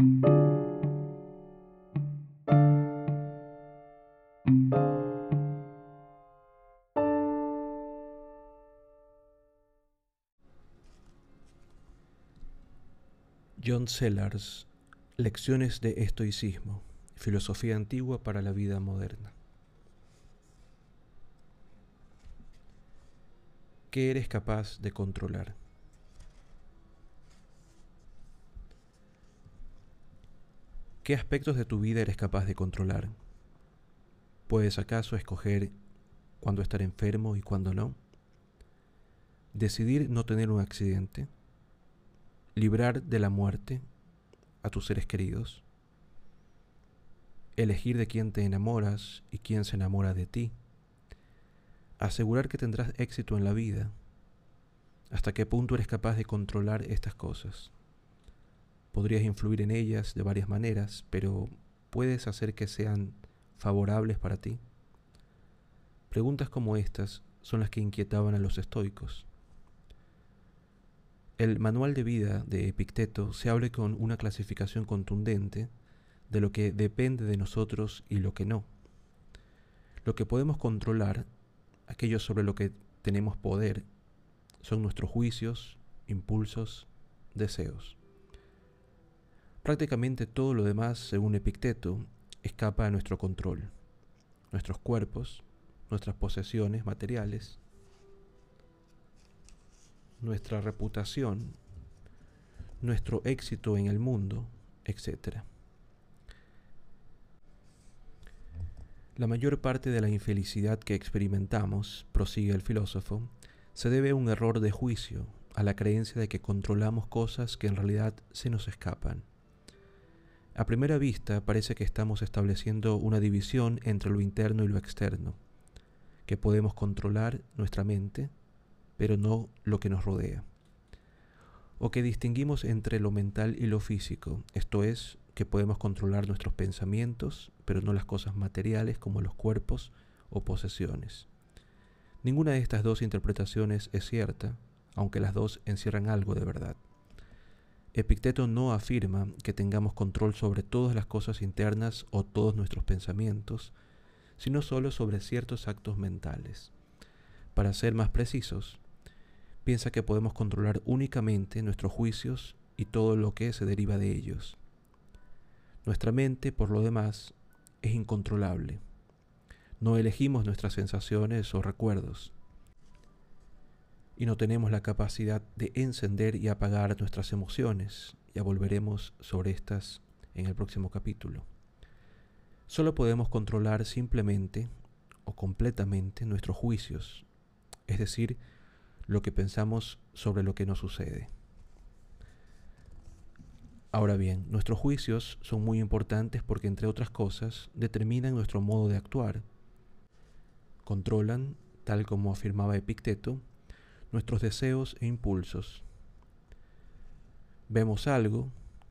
John Sellars, Lecciones de Estoicismo, Filosofía Antigua para la Vida Moderna. ¿Qué eres capaz de controlar? ¿Qué aspectos de tu vida eres capaz de controlar? ¿Puedes acaso escoger cuándo estar enfermo y cuándo no? ¿Decidir no tener un accidente? ¿Librar de la muerte a tus seres queridos? ¿Elegir de quién te enamoras y quién se enamora de ti? ¿Asegurar que tendrás éxito en la vida? ¿Hasta qué punto eres capaz de controlar estas cosas? Podrías influir en ellas de varias maneras, pero ¿puedes hacer que sean favorables para ti? Preguntas como estas son las que inquietaban a los estoicos. El manual de vida de Epicteto se abre con una clasificación contundente de lo que depende de nosotros y lo que no. Lo que podemos controlar, aquello sobre lo que tenemos poder, son nuestros juicios, impulsos, deseos. Prácticamente todo lo demás, según Epicteto, escapa a nuestro control. Nuestros cuerpos, nuestras posesiones materiales, nuestra reputación, nuestro éxito en el mundo, etc. La mayor parte de la infelicidad que experimentamos, prosigue el filósofo, se debe a un error de juicio, a la creencia de que controlamos cosas que en realidad se nos escapan. A primera vista parece que estamos estableciendo una división entre lo interno y lo externo, que podemos controlar nuestra mente, pero no lo que nos rodea. O que distinguimos entre lo mental y lo físico, esto es, que podemos controlar nuestros pensamientos, pero no las cosas materiales como los cuerpos o posesiones. Ninguna de estas dos interpretaciones es cierta, aunque las dos encierran algo de verdad. Epicteto no afirma que tengamos control sobre todas las cosas internas o todos nuestros pensamientos, sino solo sobre ciertos actos mentales. Para ser más precisos, piensa que podemos controlar únicamente nuestros juicios y todo lo que se deriva de ellos. Nuestra mente, por lo demás, es incontrolable. No elegimos nuestras sensaciones o recuerdos y no tenemos la capacidad de encender y apagar nuestras emociones. Ya volveremos sobre estas en el próximo capítulo. Solo podemos controlar simplemente o completamente nuestros juicios, es decir, lo que pensamos sobre lo que nos sucede. Ahora bien, nuestros juicios son muy importantes porque, entre otras cosas, determinan nuestro modo de actuar. Controlan, tal como afirmaba Epicteto, nuestros deseos e impulsos. Vemos algo,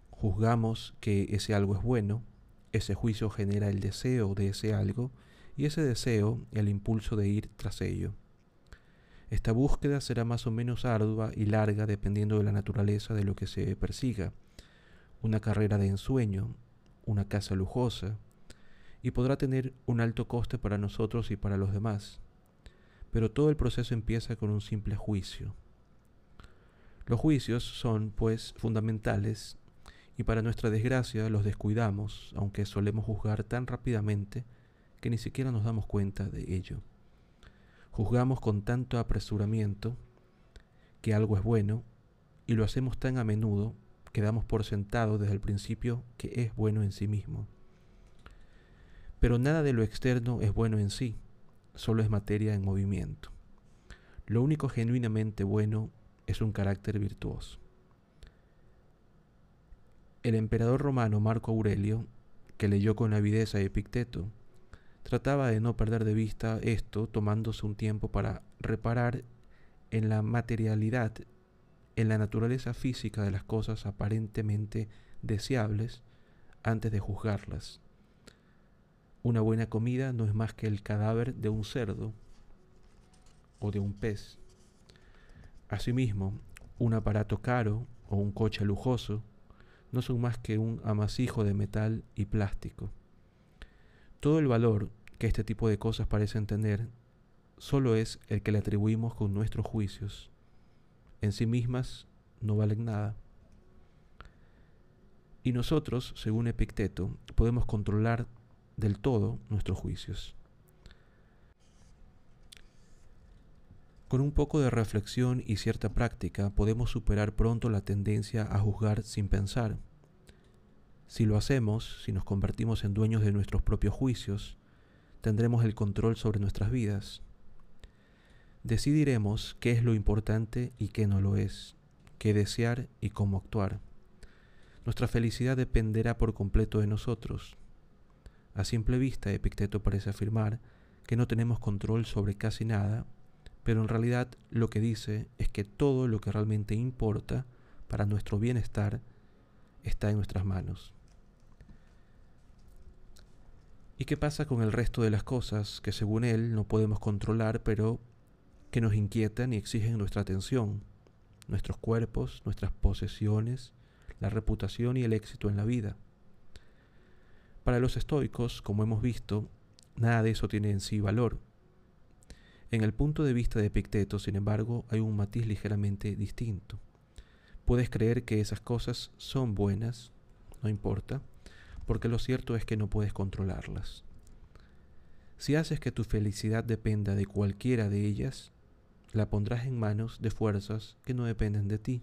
juzgamos que ese algo es bueno, ese juicio genera el deseo de ese algo y ese deseo el impulso de ir tras ello. Esta búsqueda será más o menos ardua y larga dependiendo de la naturaleza de lo que se persiga. Una carrera de ensueño, una casa lujosa, y podrá tener un alto coste para nosotros y para los demás pero todo el proceso empieza con un simple juicio. Los juicios son, pues, fundamentales y para nuestra desgracia los descuidamos, aunque solemos juzgar tan rápidamente que ni siquiera nos damos cuenta de ello. Juzgamos con tanto apresuramiento que algo es bueno y lo hacemos tan a menudo que damos por sentado desde el principio que es bueno en sí mismo. Pero nada de lo externo es bueno en sí solo es materia en movimiento. Lo único genuinamente bueno es un carácter virtuoso. El emperador romano Marco Aurelio, que leyó con avidez a Epicteto, trataba de no perder de vista esto tomándose un tiempo para reparar en la materialidad, en la naturaleza física de las cosas aparentemente deseables antes de juzgarlas. Una buena comida no es más que el cadáver de un cerdo o de un pez. Asimismo, un aparato caro o un coche lujoso no son más que un amasijo de metal y plástico. Todo el valor que este tipo de cosas parecen tener solo es el que le atribuimos con nuestros juicios. En sí mismas no valen nada. Y nosotros, según Epicteto, podemos controlar del todo nuestros juicios. Con un poco de reflexión y cierta práctica podemos superar pronto la tendencia a juzgar sin pensar. Si lo hacemos, si nos convertimos en dueños de nuestros propios juicios, tendremos el control sobre nuestras vidas. Decidiremos qué es lo importante y qué no lo es, qué desear y cómo actuar. Nuestra felicidad dependerá por completo de nosotros. A simple vista, Epicteto parece afirmar que no tenemos control sobre casi nada, pero en realidad lo que dice es que todo lo que realmente importa para nuestro bienestar está en nuestras manos. ¿Y qué pasa con el resto de las cosas que según él no podemos controlar, pero que nos inquietan y exigen nuestra atención? Nuestros cuerpos, nuestras posesiones, la reputación y el éxito en la vida. Para los estoicos, como hemos visto, nada de eso tiene en sí valor. En el punto de vista de Epicteto, sin embargo, hay un matiz ligeramente distinto. Puedes creer que esas cosas son buenas, no importa, porque lo cierto es que no puedes controlarlas. Si haces que tu felicidad dependa de cualquiera de ellas, la pondrás en manos de fuerzas que no dependen de ti.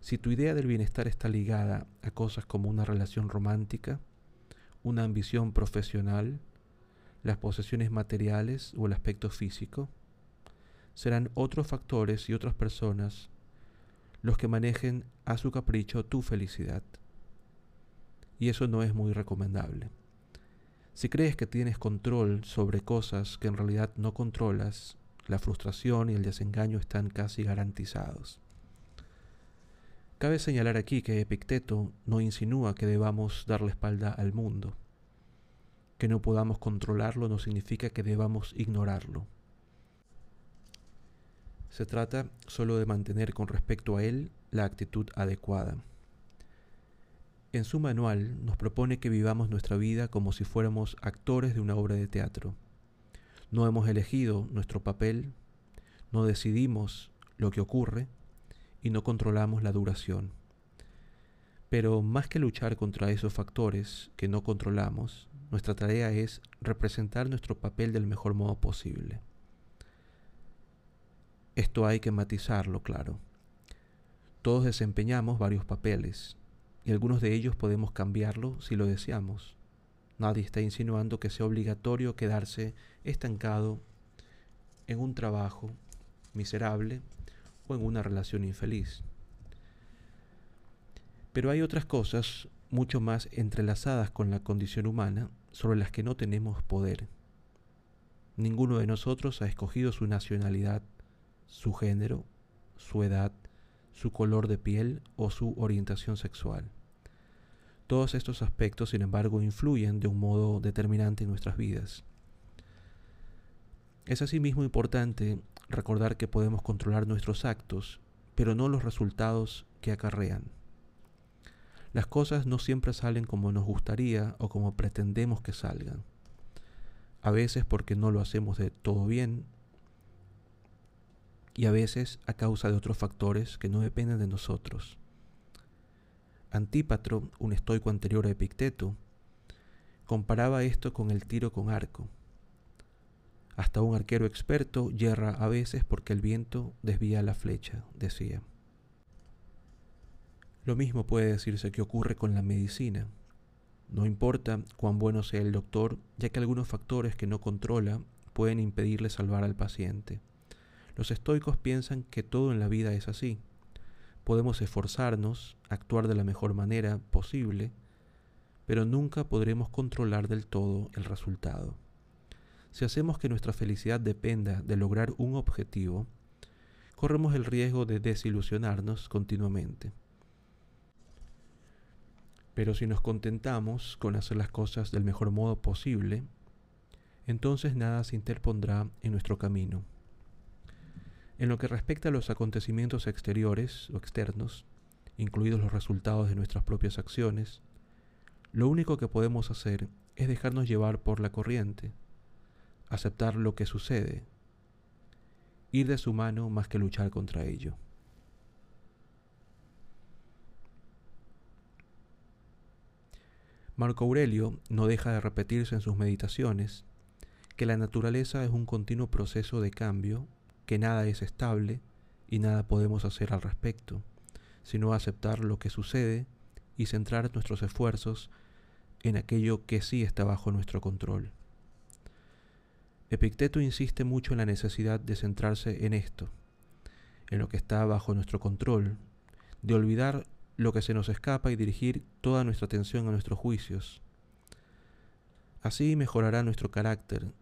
Si tu idea del bienestar está ligada a cosas como una relación romántica, una ambición profesional, las posesiones materiales o el aspecto físico, serán otros factores y otras personas los que manejen a su capricho tu felicidad y eso no es muy recomendable. Si crees que tienes control sobre cosas que en realidad no controlas, la frustración y el desengaño están casi garantizados. Cabe señalar aquí que Epicteto no insinúa que debamos dar la espalda al mundo. Que no podamos controlarlo no significa que debamos ignorarlo. Se trata solo de mantener con respecto a él la actitud adecuada. En su manual nos propone que vivamos nuestra vida como si fuéramos actores de una obra de teatro. No hemos elegido nuestro papel, no decidimos lo que ocurre y no controlamos la duración. Pero más que luchar contra esos factores que no controlamos, nuestra tarea es representar nuestro papel del mejor modo posible. Esto hay que matizarlo, claro. Todos desempeñamos varios papeles, y algunos de ellos podemos cambiarlo si lo deseamos. Nadie está insinuando que sea obligatorio quedarse estancado en un trabajo miserable o en una relación infeliz. Pero hay otras cosas mucho más entrelazadas con la condición humana sobre las que no tenemos poder. Ninguno de nosotros ha escogido su nacionalidad, su género, su edad, su color de piel o su orientación sexual. Todos estos aspectos, sin embargo, influyen de un modo determinante en nuestras vidas. Es asimismo importante recordar que podemos controlar nuestros actos, pero no los resultados que acarrean. Las cosas no siempre salen como nos gustaría o como pretendemos que salgan. A veces porque no lo hacemos de todo bien y a veces a causa de otros factores que no dependen de nosotros. Antípatro, un estoico anterior a Epicteto, comparaba esto con el tiro con arco. Hasta un arquero experto yerra a veces porque el viento desvía la flecha, decía. Lo mismo puede decirse que ocurre con la medicina. No importa cuán bueno sea el doctor, ya que algunos factores que no controla pueden impedirle salvar al paciente. Los estoicos piensan que todo en la vida es así. Podemos esforzarnos, actuar de la mejor manera posible, pero nunca podremos controlar del todo el resultado. Si hacemos que nuestra felicidad dependa de lograr un objetivo, corremos el riesgo de desilusionarnos continuamente. Pero si nos contentamos con hacer las cosas del mejor modo posible, entonces nada se interpondrá en nuestro camino. En lo que respecta a los acontecimientos exteriores o externos, incluidos los resultados de nuestras propias acciones, lo único que podemos hacer es dejarnos llevar por la corriente, aceptar lo que sucede, ir de su mano más que luchar contra ello. Marco Aurelio no deja de repetirse en sus meditaciones que la naturaleza es un continuo proceso de cambio, que nada es estable y nada podemos hacer al respecto, sino aceptar lo que sucede y centrar nuestros esfuerzos en aquello que sí está bajo nuestro control. Epicteto insiste mucho en la necesidad de centrarse en esto, en lo que está bajo nuestro control, de olvidar lo que se nos escapa y dirigir toda nuestra atención a nuestros juicios. Así mejorará nuestro carácter,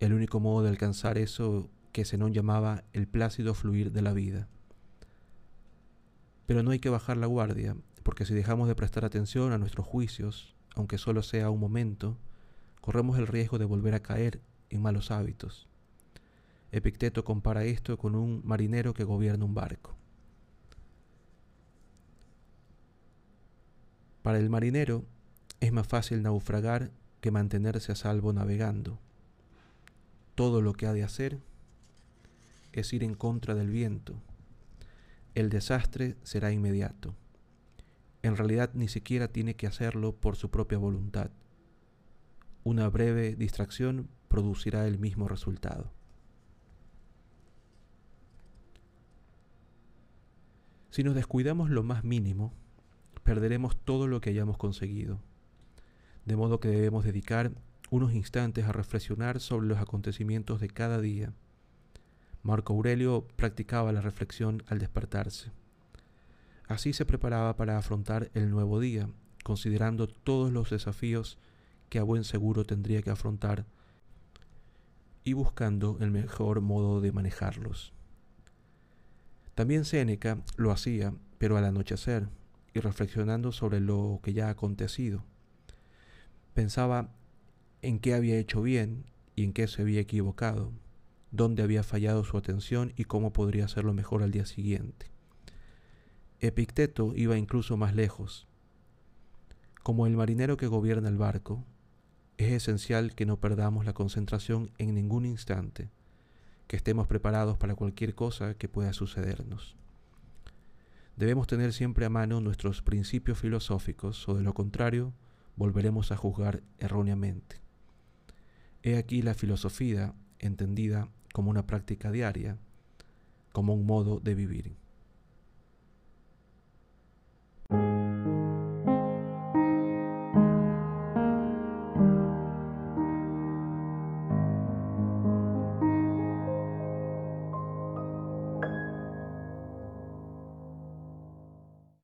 el único modo de alcanzar eso que Zenón llamaba el plácido fluir de la vida. Pero no hay que bajar la guardia, porque si dejamos de prestar atención a nuestros juicios, aunque solo sea un momento, corremos el riesgo de volver a caer malos hábitos. Epicteto compara esto con un marinero que gobierna un barco. Para el marinero es más fácil naufragar que mantenerse a salvo navegando. Todo lo que ha de hacer es ir en contra del viento. El desastre será inmediato. En realidad ni siquiera tiene que hacerlo por su propia voluntad. Una breve distracción producirá el mismo resultado. Si nos descuidamos lo más mínimo, perderemos todo lo que hayamos conseguido. De modo que debemos dedicar unos instantes a reflexionar sobre los acontecimientos de cada día. Marco Aurelio practicaba la reflexión al despertarse. Así se preparaba para afrontar el nuevo día, considerando todos los desafíos que a buen seguro tendría que afrontar y buscando el mejor modo de manejarlos. También Séneca lo hacía, pero al anochecer, y reflexionando sobre lo que ya ha acontecido. Pensaba en qué había hecho bien y en qué se había equivocado, dónde había fallado su atención y cómo podría hacerlo mejor al día siguiente. Epicteto iba incluso más lejos. Como el marinero que gobierna el barco, es esencial que no perdamos la concentración en ningún instante, que estemos preparados para cualquier cosa que pueda sucedernos. Debemos tener siempre a mano nuestros principios filosóficos o de lo contrario volveremos a juzgar erróneamente. He aquí la filosofía entendida como una práctica diaria, como un modo de vivir.